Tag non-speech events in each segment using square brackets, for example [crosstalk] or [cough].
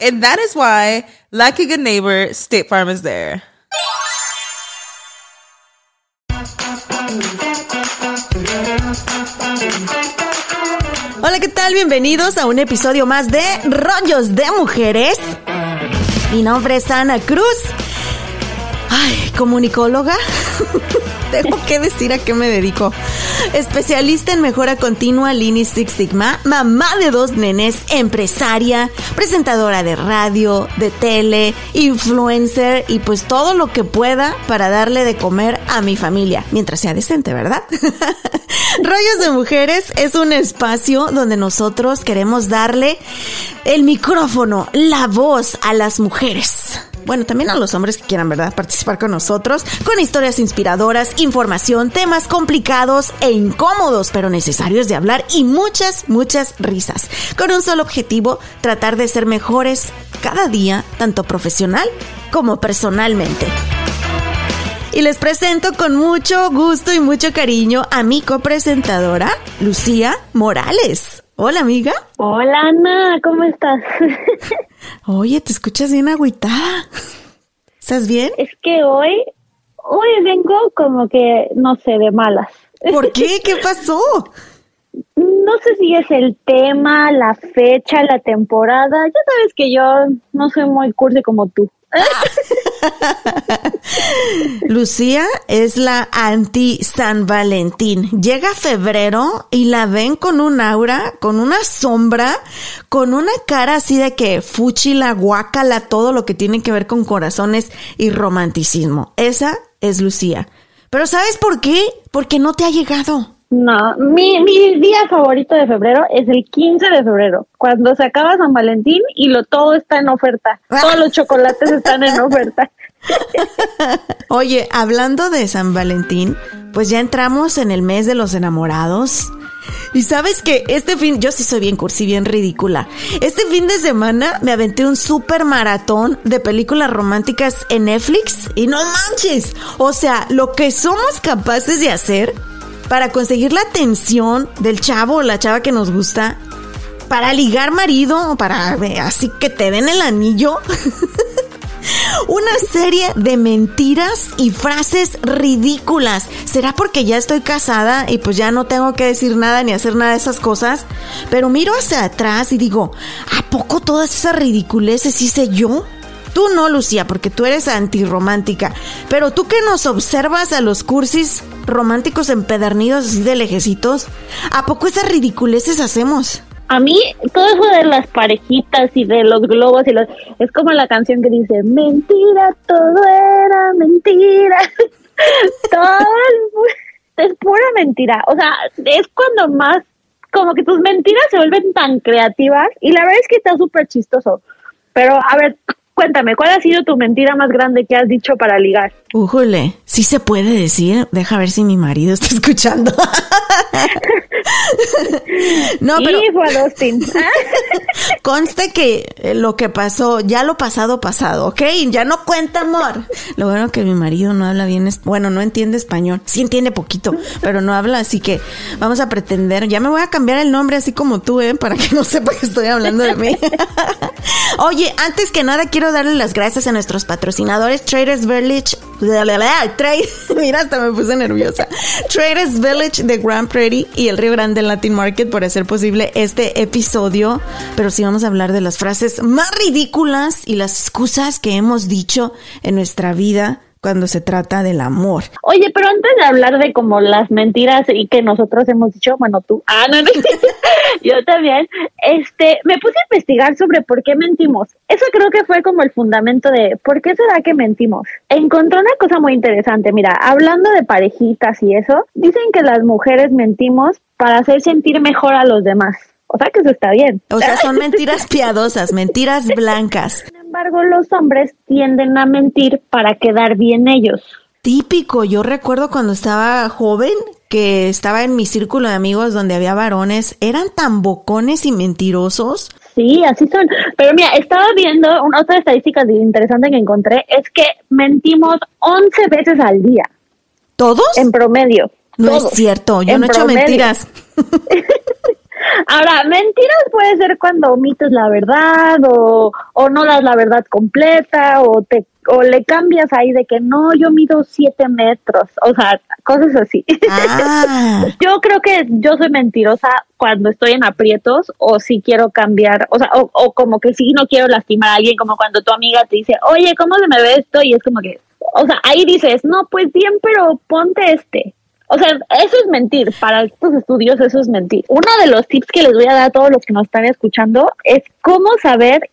And that is why, like a good neighbor, State Farm is there. Hola, ¿qué tal? Bienvenidos a un episodio más de Rollos de Mujeres. Mi nombre es Ana Cruz. Ay, comunicóloga. [laughs] Tengo que decir a qué me dedico. Especialista en mejora continua Lean Six Sigma, mamá de dos nenes, empresaria, presentadora de radio, de tele, influencer y pues todo lo que pueda para darle de comer a mi familia, mientras sea decente, ¿verdad? [laughs] Rollos de Mujeres es un espacio donde nosotros queremos darle el micrófono, la voz a las mujeres bueno, también a los hombres que quieran, ¿verdad?, participar con nosotros, con historias inspiradoras, información, temas complicados e incómodos, pero necesarios de hablar y muchas, muchas risas. Con un solo objetivo, tratar de ser mejores cada día, tanto profesional como personalmente. Y les presento con mucho gusto y mucho cariño a mi copresentadora, Lucía Morales. Hola, amiga. Hola, Ana, ¿cómo estás? [laughs] Oye, te escuchas bien agüitada. ¿Estás bien? Es que hoy, hoy vengo como que, no sé, de malas. ¿Por [laughs] qué? ¿Qué pasó? No sé si es el tema, la fecha, la temporada. Ya sabes que yo no soy muy cursi como tú. [laughs] Lucía es la anti San Valentín. Llega febrero y la ven con un aura, con una sombra, con una cara así de que fuchi la guacala, todo lo que tiene que ver con corazones y romanticismo. Esa es Lucía. Pero ¿sabes por qué? Porque no te ha llegado. No, mi, mi día favorito de febrero es el 15 de febrero, cuando se acaba San Valentín y lo todo está en oferta. Todos los chocolates están en oferta. [laughs] Oye, hablando de San Valentín, pues ya entramos en el mes de los enamorados. Y sabes que este fin, yo sí soy bien cursi, bien ridícula. Este fin de semana me aventé un super maratón de películas románticas en Netflix y no manches. O sea, lo que somos capaces de hacer para conseguir la atención del chavo o la chava que nos gusta, para ligar marido, para eh, así que te den el anillo. [laughs] Una serie de mentiras y frases ridículas. ¿Será porque ya estoy casada y pues ya no tengo que decir nada ni hacer nada de esas cosas? Pero miro hacia atrás y digo, ¿a poco todas esas ridiculeces hice yo? Tú no, Lucía, porque tú eres antirromántica. Pero tú que nos observas a los cursis románticos empedernidos así de lejecitos, ¿a poco esas ridiculeces hacemos? A mí, todo eso de las parejitas y de los globos y los. Es como la canción que dice: Mentira, todo era mentira. [laughs] todo es, es pura mentira. O sea, es cuando más. Como que tus mentiras se vuelven tan creativas y la verdad es que está súper chistoso. Pero, a ver, Cuéntame, ¿cuál ha sido tu mentira más grande que has dicho para ligar? Újole, sí se puede decir. Deja ver si mi marido está [laughs] escuchando. [laughs] no, pero a Dustin. [laughs] conste que eh, lo que pasó, ya lo pasado, pasado, ¿ok? Ya no cuenta, amor. Lo bueno que mi marido no habla bien, bueno, no entiende español. Sí entiende poquito, pero no habla, así que vamos a pretender. Ya me voy a cambiar el nombre así como tú, ¿eh? Para que no sepa que estoy hablando de mí. [laughs] Oye, antes que nada quiero darle las gracias a nuestros patrocinadores Traders Village. Mira, hasta me puse nerviosa. Traders Village de Grand Prairie y el Río Grande Latin Market por hacer posible este episodio. Pero sí vamos a hablar de las frases más ridículas y las excusas que hemos dicho en nuestra vida cuando se trata del amor. Oye, pero antes de hablar de como las mentiras y que nosotros hemos dicho, bueno, tú, ah, no, no, [laughs] yo también, este, me puse a investigar sobre por qué mentimos. Eso creo que fue como el fundamento de por qué será que mentimos. Encontré una cosa muy interesante, mira, hablando de parejitas y eso, dicen que las mujeres mentimos para hacer sentir mejor a los demás. O sea que eso está bien. O sea, [laughs] son mentiras piadosas, mentiras blancas. Sin embargo, los hombres tienden a mentir para quedar bien ellos. Típico, yo recuerdo cuando estaba joven que estaba en mi círculo de amigos donde había varones, eran tan bocones y mentirosos. Sí, así son. Pero mira, estaba viendo una otra estadística interesante que encontré, es que mentimos 11 veces al día, ¿Todos? en promedio. no Todos. es cierto, yo En no he hecho mentiras. [laughs] [laughs] Ahora, mentiras puede ser cuando omites la verdad o, o no das la verdad completa o te o le cambias ahí de que no, yo mido siete metros, o sea, cosas así. Ah, [laughs] Yo creo que yo soy mentirosa cuando estoy en aprietos o si quiero cambiar, o sea, o, o como que si no quiero lastimar a alguien, como cuando tu amiga te dice, oye, ¿cómo se me ve esto? Y es como que, o sea, ahí dices, no, pues bien, pero ponte este. O sea, eso es mentir. Para estos estudios, eso es mentir. Uno de los tips que les voy a dar a todos los que nos están escuchando es cómo saber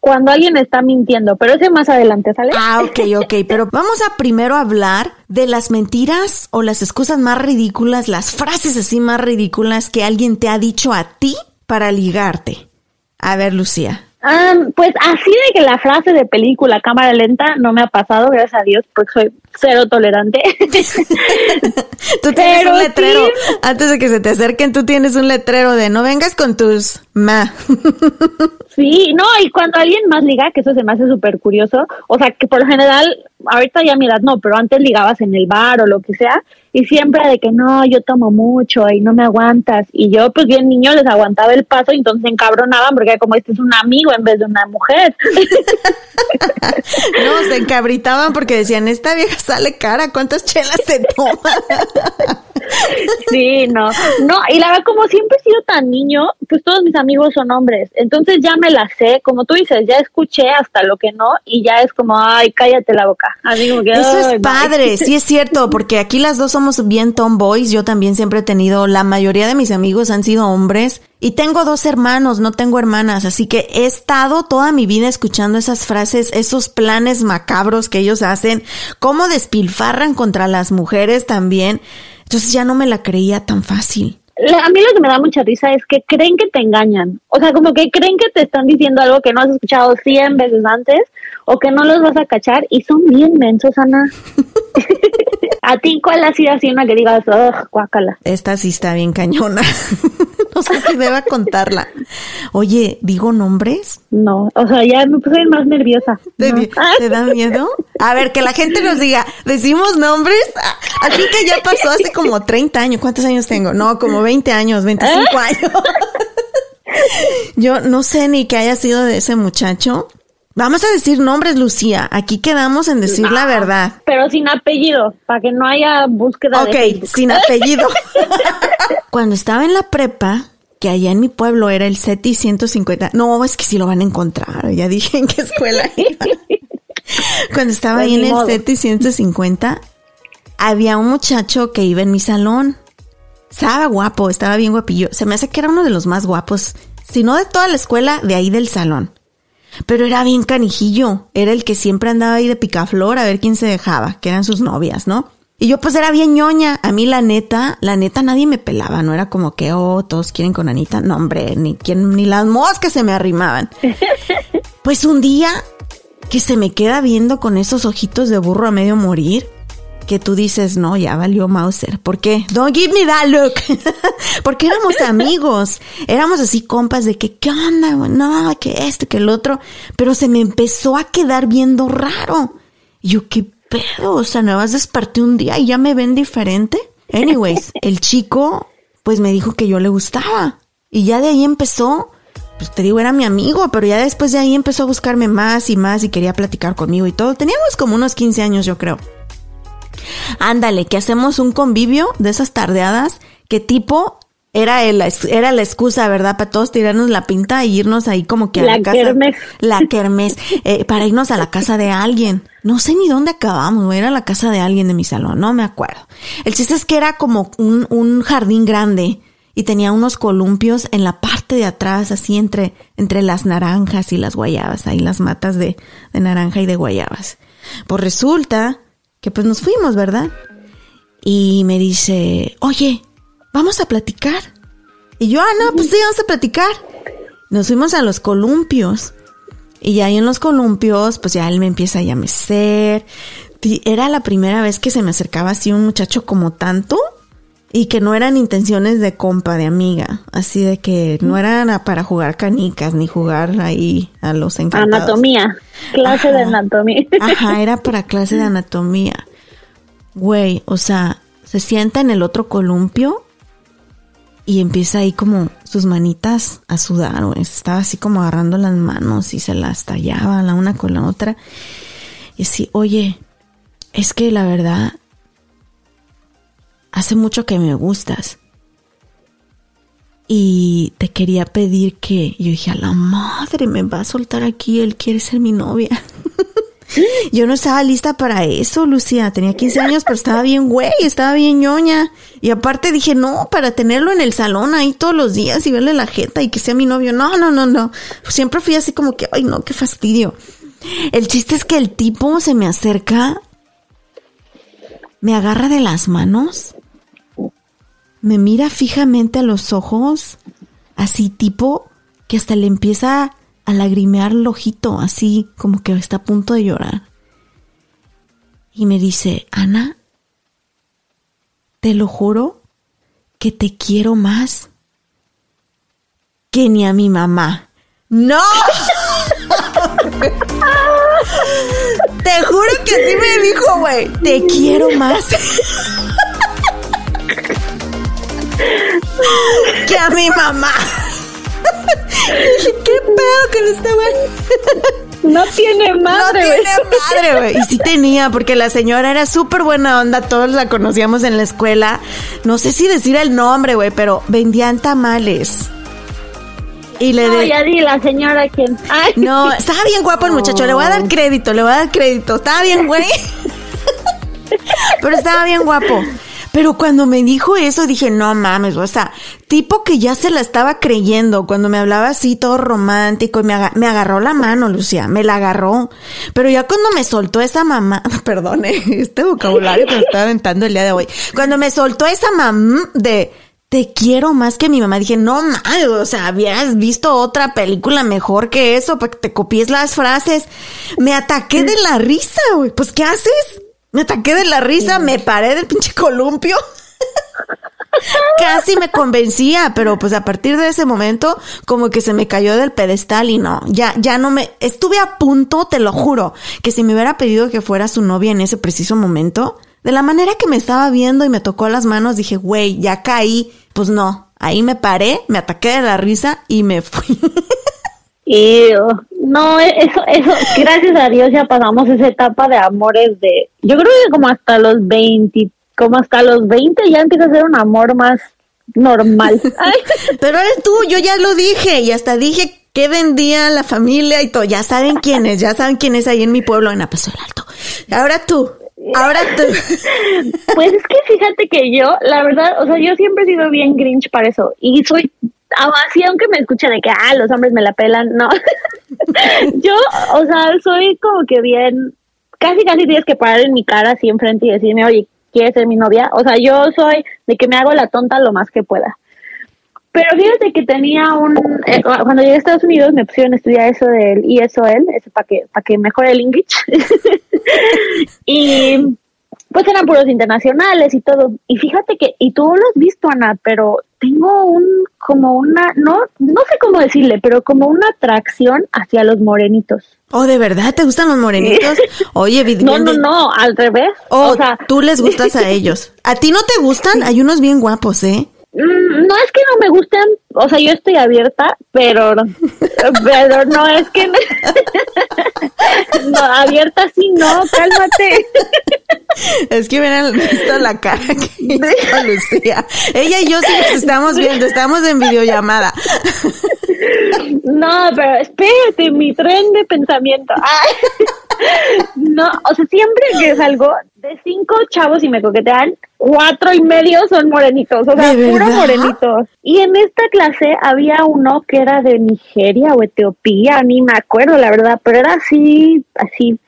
cuando alguien está mintiendo. Pero ese más adelante, ¿sale? ah, ok, ok, pero vamos a primero hablar de las mentiras o las excusas más ridículas, las frases así más ridículas que alguien te ha dicho a ti para ligarte. A ver, Lucía. Ah, pues así de que la frase de película cámara lenta no me ha pasado, gracias a Dios, porque soy cero tolerante. [laughs] Tú tienes Pero un letrero. sí. Antes de que se te acerquen, tú tienes un letrero de no vengas con tus ma. [laughs] sí, no, y cuando alguien más liga, que eso se me hace súper curioso, o sea, que por lo general, ahorita ya a mi edad no, pero antes ligabas en el bar o lo que sea, y siempre de que no, yo tomo mucho y no me aguantas, y yo pues bien niño les aguantaba el paso y entonces se encabronaban porque como este es un amigo en vez de una mujer. [laughs] No, se encabritaban porque decían, esta vieja sale cara, ¿cuántas chelas se toma? [laughs] Sí, no, no, y la verdad, como siempre he sido tan niño, pues todos mis amigos son hombres, entonces ya me la sé, como tú dices, ya escuché hasta lo que no, y ya es como, ay, cállate la boca. Así como que, Eso "Ay, es bye". padre, [laughs] sí es cierto, porque aquí las dos somos bien tomboys. Yo también siempre he tenido, la mayoría de mis amigos han sido hombres y tengo dos hermanos, no tengo hermanas, así que he estado toda mi vida escuchando esas frases, esos planes macabros que ellos hacen, cómo despilfarran contra las mujeres también. Entonces ya no me la creía tan fácil. A mí lo que me da mucha risa es que creen que te engañan. O sea, como que creen que te están diciendo algo que no has escuchado 100 veces antes o que no los vas a cachar y son bien mensos, Ana. [laughs] [laughs] ¿A ti cuál ha sido así una que digas, ugh, guácala? Esta sí está bien cañona. [laughs] no sé si deba contarla. Oye, ¿digo nombres? No, o sea, ya me puse más nerviosa. ¿Te, No. [laughs] te da miedo? A ver, que la gente nos diga, ¿decimos nombres? Ah, Así que ya pasó hace como 30 años. ¿Cuántos años tengo? No, como 20 años, 25 años. Yo no sé ni qué haya sido de ese muchacho. Vamos a decir nombres, Lucía. Aquí quedamos en decir la verdad. Pero sin apellido, para que no haya búsqueda de Ok, Facebook. sin apellido. [laughs] Cuando estaba en la prepa, que allá en mi pueblo era el CETI 150. No, es que sí lo van a encontrar. Ya dije en qué escuela [laughs] iba. Cuando estaba Pues ahí en el modo. CETI 150, había un muchacho que iba en mi salón. Estaba guapo, estaba bien guapillo. Se me hace que era uno de los más guapos, si no de toda la escuela, de ahí del salón. Pero era bien canijillo. Era el que siempre andaba ahí de picaflor a ver quién se dejaba, que eran sus novias, ¿no? Y yo pues era bien ñoña. A mí la neta, la neta nadie me pelaba. No era como que, oh, todos quieren con Anita. No, hombre, ni, quien, ni las moscas se me arrimaban. [laughs] Pues un día que se me queda viendo con esos ojitos de burro a medio morir. Que tú dices, no, ya valió Mauser. ¿Por qué? Don't give me that look. [laughs] Porque éramos [laughs] amigos. Éramos así compas de que, ¿qué onda? No, que esto, que el otro. Pero se me empezó a quedar viendo raro. Yo, ¿qué pedo? O sea, nada más desperté un día y ya me ven diferente. Anyways, [laughs] el chico, pues me dijo que yo le gustaba. Y ya de ahí empezó pues te digo, era mi amigo, pero ya después de ahí empezó a buscarme más y más y quería platicar conmigo y todo. Teníamos como unos 15 años, yo creo. Ándale, que hacemos un convivio de esas tardeadas que tipo era, el, era la excusa, ¿verdad? Para todos tirarnos la pinta y irnos ahí como que a la, casa. La kermes. Eh, para irnos a la casa de alguien. No sé ni dónde acabamos, Era la casa de alguien de mi salón, no me acuerdo. El chiste es que era como un, un jardín grande y tenía unos columpios en la parte de atrás, así entre, entre las naranjas y las guayabas, ahí las matas de, de naranja y de guayabas. Pues resulta que pues nos fuimos, ¿verdad? Y me dice, oye, vamos a platicar. Y yo, ah, no, pues sí, vamos a platicar. Nos fuimos a los columpios. Y ahí en los columpios, pues ya él me empieza a llamecer. Era la primera vez que se me acercaba así un muchacho como tanto. Y que no eran intenciones de compa, de amiga. Así de que no eran para jugar canicas ni jugar ahí a los encantados. Anatomía. Clase de anatomía. Ajá, era [laughs] para clase de anatomía. Güey, o sea, se sienta en el otro columpio y empieza ahí como sus manitas a sudar, güey. Estaba así como agarrando las manos y se las tallaba la una con la otra. Y así, oye, es que la verdad hace mucho que me gustas. Y te quería pedir que, yo dije, a la madre, me va a soltar aquí, él quiere ser mi novia. [laughs] yo no estaba lista para eso, Lucía. Tenía 15 años, pero estaba bien güey, estaba bien ñoña. Y aparte dije, no, para tenerlo en el salón ahí todos los días y verle la jeta y que sea mi novio. No, no, no, no. Siempre fui así como que, ay, no, qué fastidio. El chiste es que el tipo se me acerca, me agarra de las manos me mira fijamente a los ojos, así tipo que hasta le empieza a lagrimear el ojito, así como que está a punto de llorar. Y me dice, Ana, te lo juro que te quiero más que ni a mi mamá. ¡No! [laughs] te juro que así me dijo, güey. Te quiero más. [laughs] que a mi mamá. ¿qué pedo con este güey? No tiene madre, No tiene madre, güey. Y sí tenía, porque la señora era súper buena onda. Todos la conocíamos en la escuela. No sé si decir el nombre, güey, pero vendían tamales. Y le no, ya di la señora quién. No, estaba bien guapo el muchacho. Le voy a dar crédito, le voy a dar crédito. Estaba bien, güey. [laughs] Pero estaba bien guapo. Pero cuando me dijo eso dije, no mames, o sea, tipo que ya se la estaba creyendo cuando me hablaba así todo romántico y me, agarró la mano, Lucía, me la agarró. Pero ya cuando me soltó esa mamá, [laughs] perdone, este vocabulario que me estaba aventando el día de hoy, cuando me soltó esa mamá de te quiero más que mi mamá. Dije, no mames, o sea, habías visto otra película mejor que eso para que te copies las frases. Me ataqué de la risa, güey. Pues, ¿qué haces? Me ataqué de la risa, me paré del pinche columpio. [laughs] Casi me convencía, pero pues a partir de ese momento como que se me cayó del pedestal y no, ya, ya no me, estuve a punto, te lo juro, que si me hubiera pedido que fuera su novia en ese preciso momento, de la manera que me estaba viendo y me tocó las manos, dije, güey, ya caí, pues no, ahí me paré, me ataqué de la risa y me fui. [laughs] Y no, eso, eso, gracias a Dios ya pasamos esa etapa de amores de, yo creo que como hasta los 20, como hasta los 20 ya empieza a ser un amor más normal. [laughs] Pero eres tú, yo ya lo dije y hasta dije que vendía la familia y todo, ya saben quién es, ya saben quién es ahí en mi pueblo en Apaso Alto. Ahora tú. Ahora tú. Pues es que fíjate que yo, la verdad, o sea, yo siempre he sido bien grinch para eso y soy así aunque me escuchen de que ah los hombres me la pelan no. [laughs] Yo o sea soy como que bien casi casi tienes que parar en mi cara así enfrente y decirme oye quieres ser mi novia o sea yo soy de que me hago la tonta lo más que pueda. Pero fíjate que tenía un eh, cuando llegué a Estados Unidos me pusieron a estudiar eso del ISOL eso para que para que mejore el English. [laughs] Y pues eran puros internacionales y todo. Y fíjate que, y tú lo has visto, Ana, pero tengo un, como una, no, no sé cómo decirle, pero como una atracción hacia los morenitos. Oh, ¿de verdad te gustan los morenitos? Oye, vid- No, no, no, al revés. Oh, o sea, tú les gustas [laughs] a ellos. ¿A ti no te gustan? Hay unos bien guapos, ¿eh? Mm, No es que no me gusten, o sea, yo estoy abierta, pero, [laughs] pero no es que [laughs] no, abierta sí, no, cálmate. [laughs] Es que hubieran visto la cara que hizo Lucía. Ella y yo sí nos estamos viendo, estamos en videollamada. No, pero espérate, mi tren de pensamiento. Ay. No, o sea, siempre que salgo de cinco chavos y me coquetean, cuatro y medio son morenitos, o sea, ¿De puro morenitos. Y en esta clase había uno que era de Nigeria o Etiopía, ni me acuerdo la verdad, pero era así, así.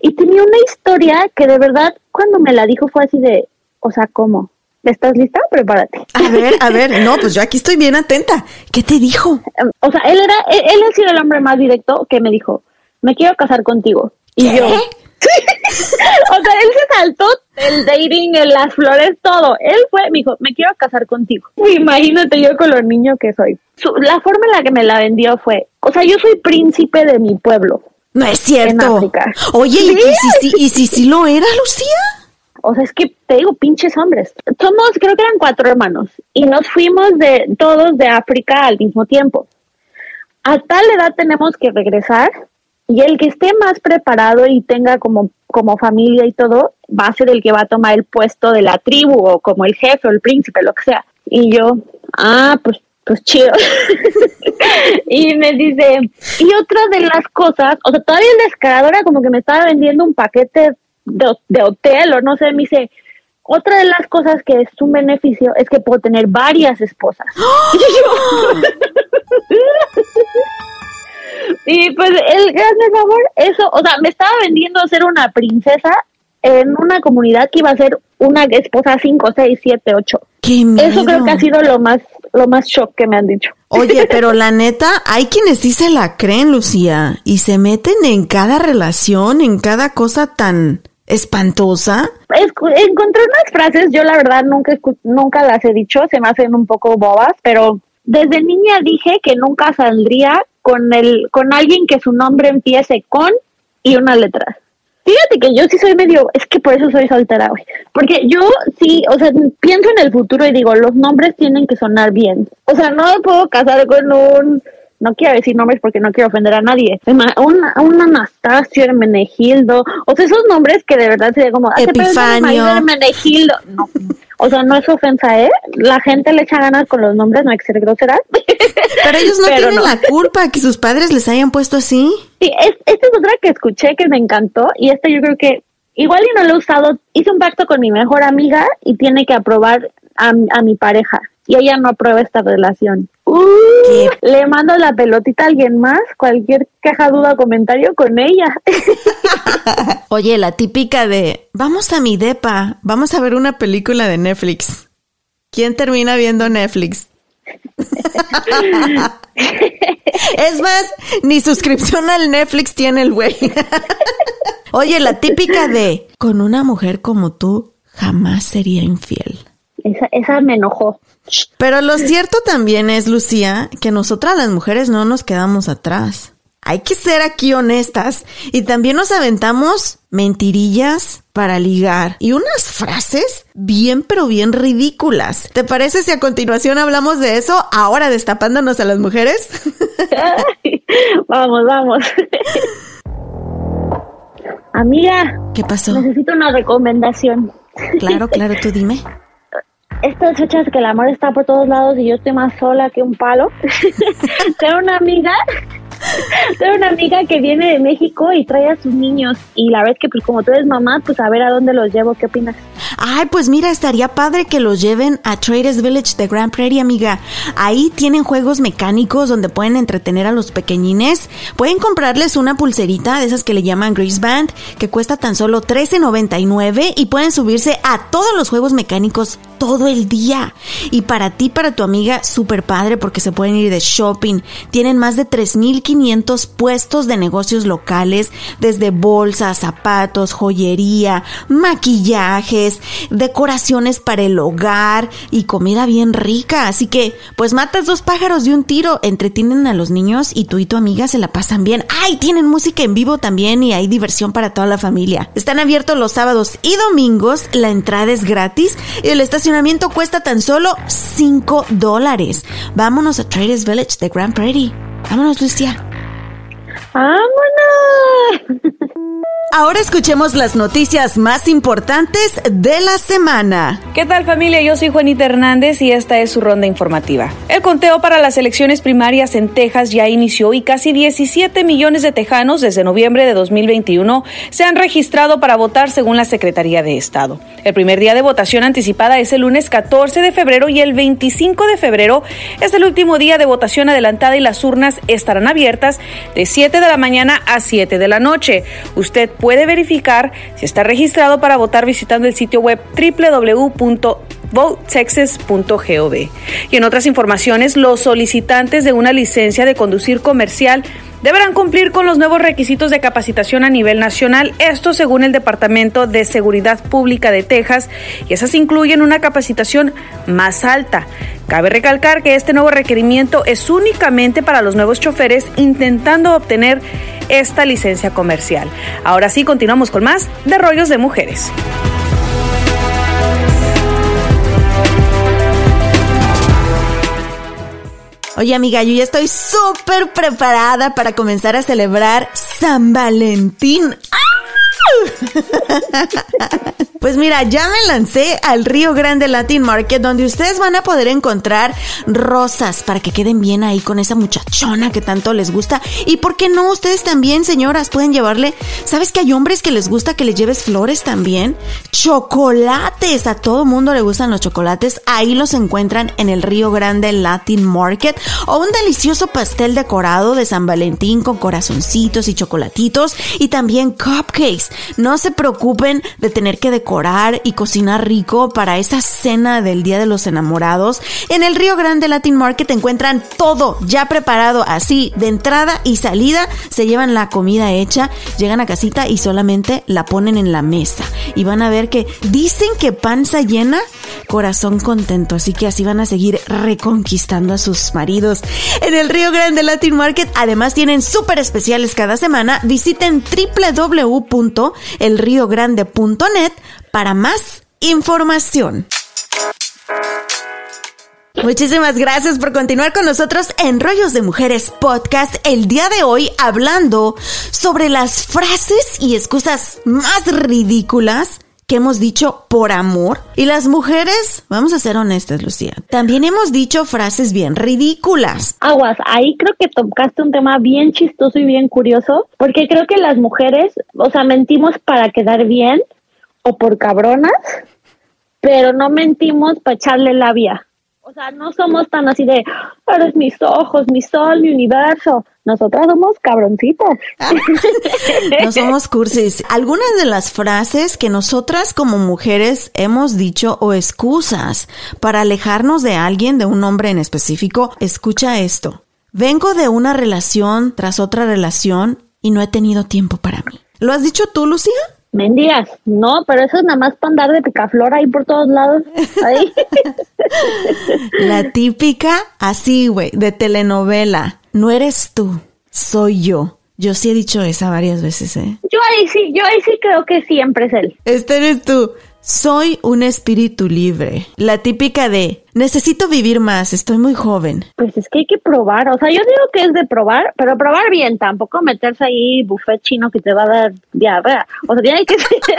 Y tenía una historia que de verdad, cuando me la dijo fue así de, o sea, ¿cómo? ¿Estás lista? Prepárate. A ver, a ver, no, pues yo aquí estoy bien atenta. ¿Qué te dijo? [laughs] O sea, él era, él, él ha sido el hombre más directo que me dijo, me quiero casar contigo. Y ¿Qué? yo, [laughs] o sea, él se saltó el dating, el- las flores, todo. Él fue, me dijo, me quiero casar contigo. [laughs] Imagínate yo con lo niño que soy. Su- la forma en la que me la vendió fue, o sea, yo soy príncipe de mi pueblo. No es cierto. En África. Oye, ¿y, Sí. y si, y si sí lo era, Lucía? O sea, es que te digo, pinches hombres. Somos, creo que eran cuatro hermanos y nos fuimos de todos de África al mismo tiempo. A tal edad tenemos que regresar y el que esté más preparado y tenga como, como familia y todo, va a ser el que va a tomar el puesto de la tribu o como el jefe o el príncipe, lo que sea. Y yo, ah, pues, pues chido. [laughs] y me dice, y otra de las cosas, o sea, todavía el descarado era como que me estaba vendiendo un paquete de, de hotel o no sé, me dice, otra de las cosas que es un beneficio es que puedo tener varias esposas. [laughs] [laughs] y pues el grande favor, eso, o sea, me estaba vendiendo ser una princesa en una comunidad que iba a ser una esposa 5, 6, 7, 8. Qué miedo. Eso creo que ha sido lo más, lo más shock que me han dicho. Oye, [laughs] pero la neta, hay quienes sí se la creen, Lucía, y se meten en cada relación, en cada cosa tan espantosa. Encontré unas frases, yo la verdad nunca, nunca las he dicho, se me hacen un poco bobas, pero desde niña dije que nunca saldría con el, con alguien que su nombre empiece con y una letra. Fíjate que yo sí soy medio, es que por eso soy soltera, güey. Porque yo sí, o sea, pienso en el futuro y digo, los nombres tienen que sonar bien. O sea, no me puedo casar con un, no quiero decir nombres porque no quiero ofender a nadie. Un, un Anastasio, Hermenegildo, o sea, esos nombres que de verdad sería como, "Ah, Epifanio. Hermenegildo. No, o sea, no es ofensa, ¿eh? La gente le echa ganas con los nombres, no hay que ser grosera. [laughs] Pero ellos no Pero tienen no. la culpa que sus padres les hayan puesto así. Sí, es, esta es otra que escuché que me encantó y esta yo creo que igual y no lo he usado. Hice un pacto con mi mejor amiga y tiene que aprobar a, a mi pareja y ella no aprueba esta relación. Uh, le mando la pelotita a alguien más, cualquier queja, duda o comentario con ella. [laughs] Oye, la típica de, vamos a mi depa, vamos a ver una película de Netflix. ¿Quién termina viendo Netflix? [laughs] es más, ni suscripción al Netflix tiene el güey. Oye, la típica de, con una mujer como tú, jamás sería infiel. Esa, esa me enojó. Pero lo cierto también es, Lucía, que nosotras las mujeres no nos quedamos atrás. Hay que ser aquí honestas y también nos aventamos mentirillas para ligar y unas frases bien pero bien ridículas. ¿Te parece si a continuación hablamos de eso ahora destapándonos a las mujeres? vamos, vamos. Amiga, ¿Qué pasó? necesito una recomendación. Claro, claro, tú dime. Estas fechas que el amor está por todos lados y yo estoy más sola que un palo. [laughs] tengo una amiga, [laughs] tengo una amiga que viene de México y trae a sus niños y la verdad es que pues como tú eres mamá, pues a ver a dónde los llevo, ¿qué opinas? Ay, pues mira, estaría padre que los lleven a Traders Village de Grand Prairie, amiga. Ahí tienen juegos mecánicos donde pueden entretener a los pequeñines. Pueden comprarles una pulserita de esas que le llaman Grease Band, que cuesta tan solo $13.99 y pueden subirse a todos los juegos mecánicos todo el día. Y para ti, para tu amiga, súper padre porque se pueden ir de shopping. Tienen más de 3.500 puestos de negocios locales, desde bolsas, zapatos, joyería, maquillajes, decoraciones para el hogar y comida bien rica. Así que, pues matas dos pájaros de un tiro, entretienen a los niños y tú y tu amiga se la pasan bien. ¡Ay! Tienen música en vivo también y hay diversión para toda la familia. Están abiertos los sábados y domingos, la entrada es gratis y el estacionamiento cuesta tan solo 5 dólares. Vámonos a Traders Village de Grand Prairie. Vámonos, Lucia. ¡Vámonos! Ahora escuchemos las noticias más importantes de la semana. ¿Qué tal familia? Yo soy Juanita Hernández y esta es su ronda informativa. El conteo para las elecciones primarias en Texas ya inició y casi 17 millones de tejanos desde noviembre de 2021 se han registrado para votar según la Secretaría de Estado. El primer día de votación anticipada es el lunes 14 de febrero y el 25 de febrero es el último día de votación adelantada y las urnas estarán abiertas de 7 de la mañana a 7 de la noche. Usted puede verificar si está registrado para votar visitando el sitio web www.votetexas.gov. Y en otras informaciones, los solicitantes de una licencia de conducir comercial deberán cumplir con los nuevos requisitos de capacitación a nivel nacional, esto según el Departamento de Seguridad Pública de Texas, y esas incluyen una capacitación más alta. Cabe recalcar que este nuevo requerimiento es únicamente para los nuevos choferes intentando obtener esta licencia comercial. Ahora sí, continuamos con más de rollos de mujeres. Oye amiga, yo ya estoy súper preparada para comenzar a celebrar San Valentín. [laughs] Pues mira, ya me lancé al Río Grande Latin Market donde ustedes van a poder encontrar rosas para que queden bien ahí con esa muchachona que tanto les gusta. Y por qué no, ustedes también, señoras, pueden llevarle, ¿sabes que hay hombres que les gusta que les lleves flores también? Chocolates, a todo mundo le gustan los chocolates. Ahí los encuentran en el Río Grande Latin Market o un delicioso pastel decorado de San Valentín con corazoncitos y chocolatitos y también cupcakes. No se preocupen de tener que decorar y cocinar rico para esa cena del Día de los Enamorados. En el Río Grande Latin Market encuentran todo ya preparado así de entrada y salida. Se llevan la comida hecha, llegan a casita y solamente la ponen en la mesa. Y van a ver que dicen que panza llena, corazón contento. Así que así van a seguir reconquistando a sus maridos. En el Río Grande Latin Market además tienen súper especiales cada semana. Visiten www.elriogrande.net para más información. Muchísimas gracias por continuar con nosotros en Rollos de Mujeres Podcast el día de hoy hablando sobre las frases y excusas más ridículas que hemos dicho por amor. Y las mujeres, vamos a ser honestas, Lucía, también hemos dicho frases bien ridículas. Aguas, ahí creo que tocaste un tema bien chistoso y bien curioso, porque creo que las mujeres, o sea, mentimos para quedar bien o por cabronas, pero no mentimos para echarle labia. O sea, no somos tan así de, eres mis ojos, mi sol, mi universo. Nosotras somos cabroncitas. [laughs] no somos cursis. Algunas de las frases que nosotras como mujeres hemos dicho o excusas para alejarnos de alguien, de un hombre en específico, escucha esto. Vengo de una relación tras otra relación y no he tenido tiempo para mí. ¿Lo has dicho tú, Lucía? Mendigas, no, pero eso es nada más para andar de picaflor ahí por todos lados. Ahí. [laughs] La típica, así, güey, de telenovela. No eres tú, soy yo. Yo sí he dicho esa varias veces, ¿eh? Yo ahí sí, yo ahí sí creo que siempre es él. Este eres tú. Soy un espíritu libre. La típica de necesito vivir más, estoy muy joven. Pues es que hay que probar. O sea, yo digo que es de probar, pero probar bien, tampoco meterse ahí buffet chino que te va a dar diarrea. O sea, tiene que [laughs] ser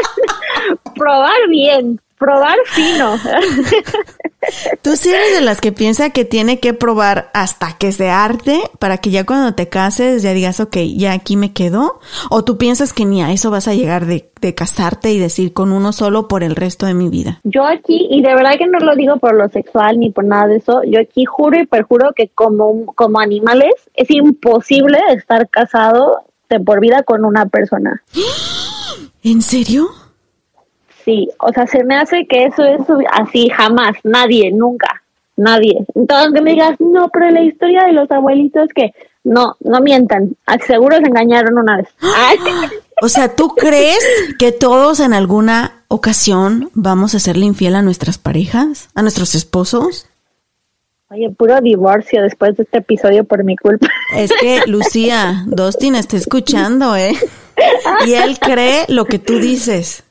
probar bien. Probar fino. [laughs] Tú sí eres de las que piensa que tiene que probar hasta que se arte para que ya cuando te cases ya digas, ok, ya aquí me quedo. O tú piensas que ni a eso vas a llegar de, de casarte y decir con uno solo por el resto de mi vida. Yo aquí, y de verdad que no lo digo por lo sexual ni por nada de eso, yo aquí juro y perjuro que como, como animales es imposible estar casado de por vida con una persona. [gasps] ¿En serio? Sí, o sea, se me hace que eso es así, jamás, nadie, nunca, nadie. Entonces que me digas, no, pero la historia de los abuelitos que no, no mientan, ah, seguro se engañaron una vez. O sea, ¿tú crees que todos en alguna ocasión vamos a serle infiel a nuestras parejas, a nuestros esposos? Oye, puro divorcio después de este episodio por mi culpa. Es que Lucía, Dustin está escuchando, ¿eh? Y él cree lo que tú dices.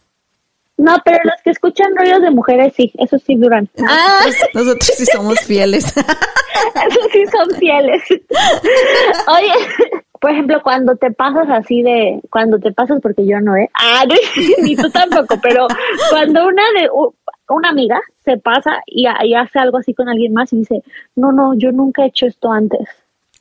No, pero los que escuchan rollos de mujeres sí, eso sí duran. Ah, [laughs] nosotros sí somos fieles. [laughs] Esos sí son fieles. [laughs] Oye, por ejemplo, cuando te pasas así de, cuando te pasas porque yo no, ¿eh? Ah, ni tú tampoco, pero cuando una de una amiga se pasa y, y, hace algo así con alguien más y dice, no, no, yo nunca he hecho esto antes.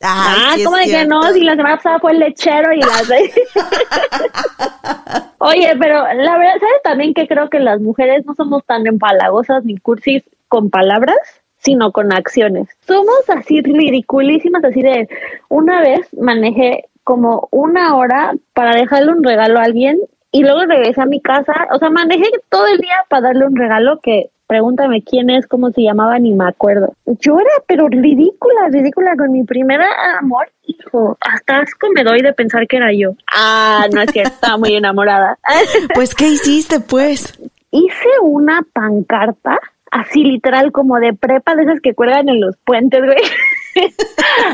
Ah, como de que no, si la semana pasada fue el lechero y las [laughs] Oye, pero la verdad, ¿sabes también que creo que las mujeres no somos tan empalagosas ni cursis con palabras, sino con acciones? Somos así ridiculísimas, así de una vez manejé como una hora para dejarle un regalo a alguien y luego regresé a mi casa, o sea, manejé todo el día para darle un regalo que pregúntame quién es, cómo se llamaba, ni me acuerdo. Yo era, pero ridícula, ridícula con mi primer amor, hijo. Hasta asco me doy de pensar que era yo. Ah, no es cierto, estaba muy enamorada. [laughs] Pues, ¿qué hiciste, pues? Hice una pancarta, así literal, como de prepa, de esas que cuelgan en los puentes, güey. [laughs]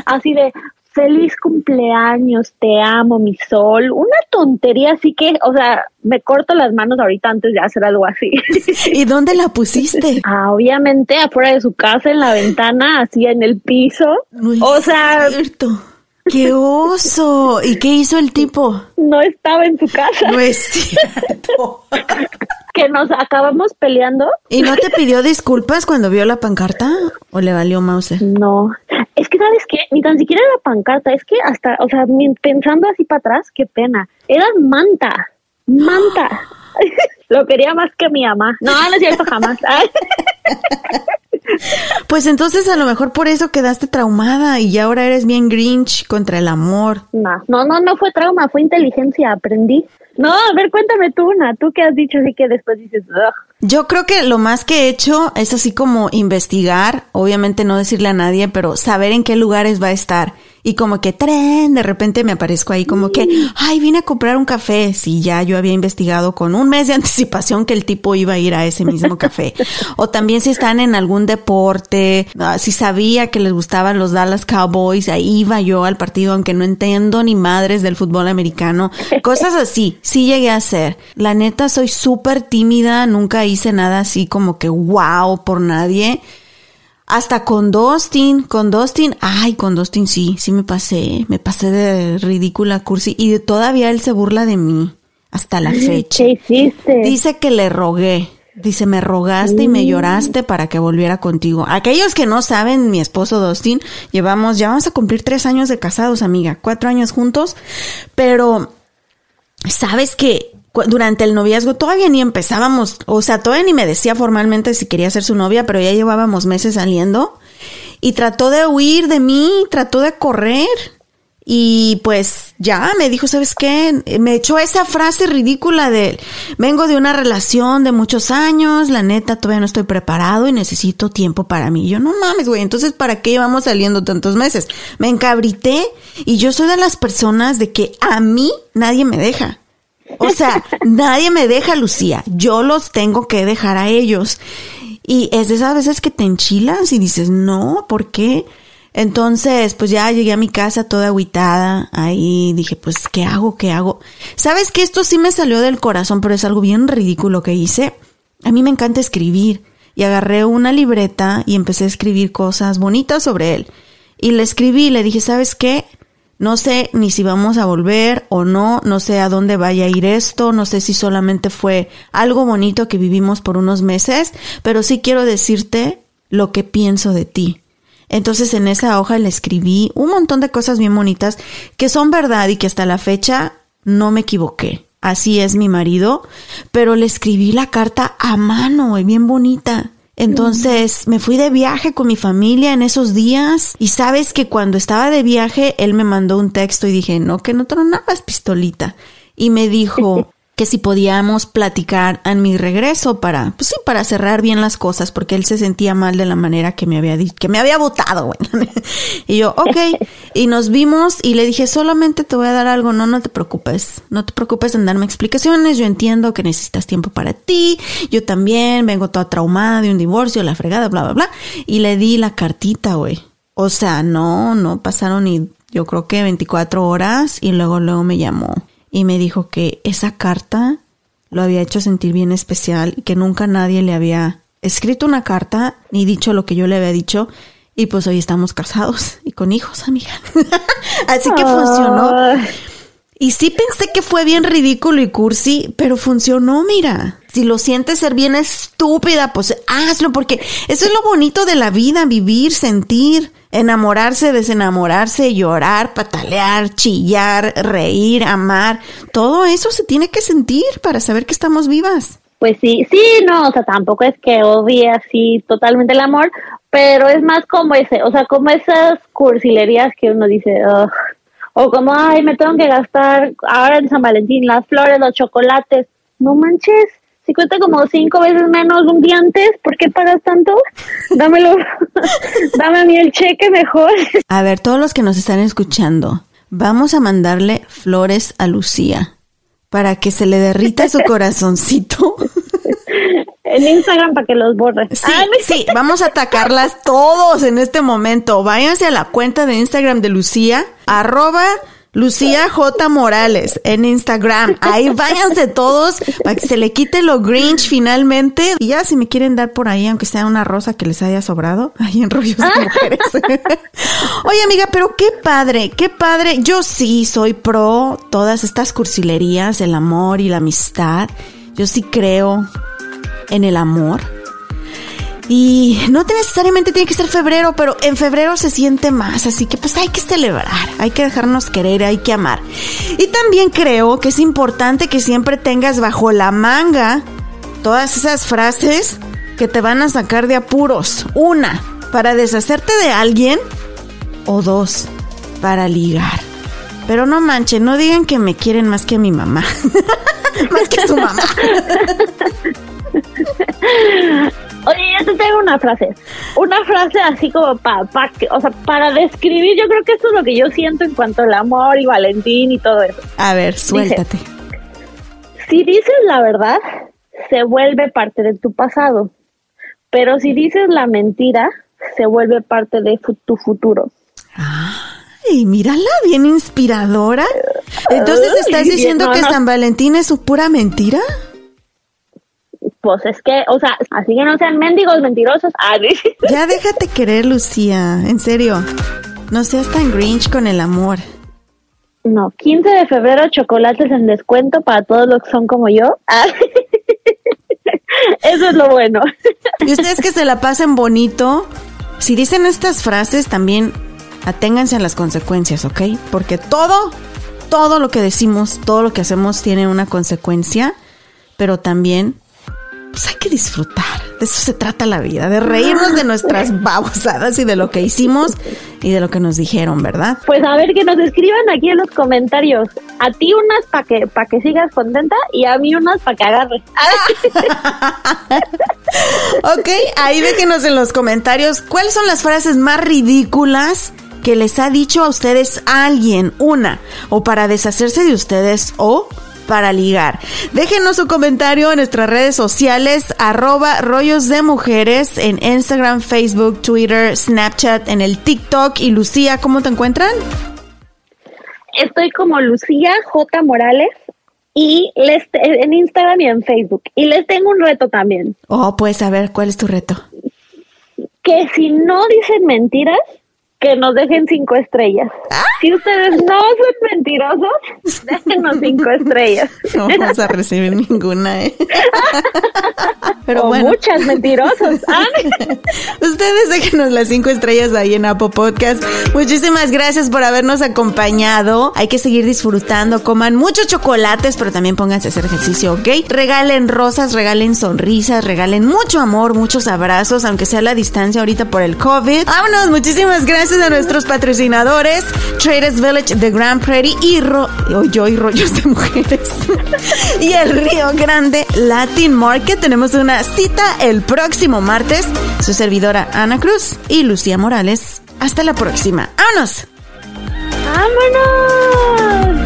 así de, feliz cumpleaños, te amo, mi sol. Una tontería así que, o sea, me corto las manos ahorita antes de hacer algo así. ¿Y dónde la pusiste? [laughs] Ah, obviamente afuera de su casa, en la ventana, así en el piso. o sea... Cierto. ¡Qué oso! ¿Y qué hizo el tipo? No estaba en su casa. No es cierto. [laughs] que nos acabamos peleando. ¿Y no te pidió disculpas cuando vio la pancarta? ¿O le valió mouse? No. Es que, ¿sabes qué? Ni tan siquiera la pancarta. Es que hasta, o sea, pensando así para atrás, qué pena. Era manta. Manta. [gasps] [laughs] Lo quería más que mi mamá. No, no es cierto, jamás. [laughs] Pues entonces a lo mejor por eso quedaste traumada y ahora eres bien grinch contra el amor. No, no, no, no fue trauma, fue inteligencia, aprendí. No, a ver, cuéntame tú una, tú qué has dicho así que después dices, Yo creo que lo más que he hecho es así como investigar, obviamente no decirle a nadie, pero saber en qué lugares va a estar y como que tren, de repente me aparezco ahí como que, ay, vine a comprar un café. Si ya yo había investigado con un mes de [laughs] anticipación que el tipo iba a ir a ese mismo café. o también si están en algún deporte, ah, si sabía que les gustaban los Dallas Cowboys, ahí iba yo al partido, aunque no entiendo ni madres del fútbol americano. Cosas así, sí llegué a hacer. La neta, soy súper tímida, nunca hice nada así como que wow por nadie. Hasta con Dustin, con Dustin, ay, con Dustin sí, sí me pasé, me pasé de ridícula cursi y todavía él se burla de mí hasta la fecha. ¿Qué hiciste? Dice que le rogué. Dice, me rogaste y me mm. lloraste para que volviera contigo. Aquellos que no saben, mi esposo Dustin, llevamos, ya vamos a cumplir tres años de casados, amiga, cuatro años juntos, pero sabes que durante el noviazgo todavía ni empezábamos, o sea, todavía ni me decía formalmente si quería ser su novia, pero ya llevábamos meses saliendo y trató de huir de mí, trató de correr y pues ya me dijo, ¿sabes qué? Me echó esa frase ridícula de, vengo de una relación de muchos años, la neta todavía no estoy preparado y necesito tiempo para mí. yo no mames, güey, entonces ¿para qué llevamos saliendo tantos meses? Me encabrité y yo soy de las personas de que a mí nadie me deja. O sea, nadie me deja, Lucía. Yo los tengo que dejar a ellos. Y es de esas veces que te enchilas y dices, no, ¿por qué? Entonces, pues ya llegué a mi casa toda aguitada. Ahí dije, pues, ¿qué hago? ¿Qué hago? ¿Sabes que esto sí me salió del corazón, pero es algo bien ridículo que hice? A mí me encanta escribir. Y agarré una libreta y empecé a escribir cosas bonitas sobre él. Y le escribí y le dije, ¿sabes qué? No sé ni si vamos a volver o no, no sé a dónde vaya a ir esto, no sé si solamente fue algo bonito que vivimos por unos meses, pero sí quiero decirte lo que pienso de ti. Entonces en esa hoja le escribí un montón de cosas bien bonitas que son verdad y que hasta la fecha no me equivoqué. Así es mi marido, pero le escribí la carta a mano, bien bonita. Entonces me fui de viaje con mi familia en esos días y sabes que cuando estaba de viaje él me mandó un texto y dije, no, que no tronabas pistolita. Y me dijo, [laughs] que si podíamos platicar en mi regreso para, pues sí, para cerrar bien las cosas, porque él se sentía mal de la manera que me había dicho, que me había votado, bueno. [laughs] y yo, ok, y nos vimos y le dije, solamente te voy a dar algo, no, no te preocupes, no te preocupes en darme explicaciones, yo entiendo que necesitas tiempo para ti, yo también vengo toda traumada de un divorcio, la fregada, bla, bla, bla, y le di la cartita, güey. O sea, no, no pasaron ni, yo creo que 24 horas y luego, luego me llamó y me dijo que esa carta lo había hecho sentir bien especial y que nunca nadie le había escrito una carta ni dicho lo que yo le había dicho. Y pues hoy estamos casados y con hijos, amiga. [laughs] Así que funcionó. Y sí pensé que fue bien ridículo y cursi, pero funcionó, mira. Si lo sientes ser bien estúpida, pues hazlo, porque eso es lo bonito de la vida, vivir, sentir. Enamorarse, desenamorarse, llorar, patalear, chillar, reír, amar, todo eso se tiene que sentir para saber que estamos vivas. Pues sí, sí, no, o sea, tampoco es que odie así totalmente el amor, pero es más como ese, o sea, como esas cursilerías que uno dice, o como, ay, me tengo que gastar ahora en San Valentín las flores, los chocolates, no manches, si cuesta como cinco veces menos un día antes, ¿por qué pagas tanto? Dámelo, [laughs] dame a mí el cheque mejor. A ver, todos los que nos están escuchando, vamos a mandarle flores a Lucía para que se le derrita su [laughs] corazoncito. En Instagram para que los borre. Sí, sí, vamos a atacarlas todos en este momento. Váyanse a la cuenta de Instagram de Lucía, arroba Lucía J. Morales en Instagram. Ahí [laughs] váyanse todos para que se le quite lo Grinch finalmente. Y ya si me quieren dar por ahí, aunque sea una rosa que les haya sobrado, [laughs] ahí en rollos de mujeres. [laughs] Oye, amiga, pero qué padre, qué padre. Yo sí soy pro todas estas cursilerías, el amor y la amistad. Yo sí creo en el amor. Y no necesariamente tiene que ser febrero, pero en febrero se siente más, así que pues hay que celebrar, hay que dejarnos querer, hay que amar. Y también creo que es importante que siempre tengas bajo la manga todas esas frases que te van a sacar de apuros. Una, para deshacerte de alguien o dos, para ligar. Pero no manchen, no digan que me quieren más que a mi mamá. [laughs] más que a su mamá. [laughs] Oye, ya te tengo una frase. Una frase así como para, o sea, para describir, yo creo que esto es lo que yo siento en cuanto al amor y Valentín y todo eso. A ver, suéltate. si dices la verdad, se vuelve parte de tu pasado. Pero si dices la mentira, se vuelve parte de tu futuro. Ay, mírala, bien inspiradora. Entonces, ¿estás diciendo que San Valentín es su pura mentira? Pues es que, o sea, así que no sean mendigos mentirosos. Ah, [laughs] ya déjate querer, Lucía, en serio. No seas tan grinch con el amor. No, 15 de febrero chocolates en descuento para todos los que son como yo. Ah. [laughs] Eso es lo bueno. Y ustedes que se la pasen bonito, si dicen estas frases también aténganse a las consecuencias, ¿ok? Porque todo, todo lo que decimos, todo lo que hacemos tiene una consecuencia, pero también pues hay que disfrutar. De eso se trata la vida, de reírnos de nuestras [laughs] babosadas y de lo que hicimos y de lo que nos dijeron, ¿verdad? Pues a ver que nos escriban aquí en los comentarios. A ti unas para que para que sigas contenta y a mí unas para que agarres. [laughs] ok, ahí déjenos en los comentarios cuáles son las frases más ridículas que les ha dicho a ustedes alguien, una, o para deshacerse de ustedes, o para ligar. Déjenos su comentario en nuestras redes sociales, arroba rollos de mujeres, en Instagram, Facebook, Twitter, Snapchat, en el TikTok. Y Lucía, ¿cómo te encuentran? Estoy como Lucía J. Morales y les en Instagram y en Facebook. Y les tengo un reto también. Oh, pues a ver, ¿cuál es tu reto? Que si no dicen mentiras, que nos dejen cinco estrellas. Si ustedes no son mentirosos, déjenos cinco estrellas. [laughs] No vamos a recibir ninguna, ¿eh? [laughs] Pero o bueno. muchas mentirosos. [laughs] Ah. Ustedes déjenos las cinco estrellas ahí en Apple Podcast. Muchísimas gracias por habernos acompañado. Hay que seguir disfrutando. Coman muchos chocolates, pero también pónganse a hacer ejercicio, ¿ok? Regalen rosas, regalen sonrisas, regalen mucho amor, muchos abrazos, aunque sea a la distancia ahorita por el COVID. Vámonos, muchísimas gracias a nuestros patrocinadores, Traders Village, The Grand Prairie y Ro yo y Rollos de Mujeres. [laughs] y el Río Grande Latin Market. Tenemos cita el próximo martes. Su servidora Ana Cruz y Lucía Morales. Hasta la próxima. ¡Vámonos! ¡Vámonos!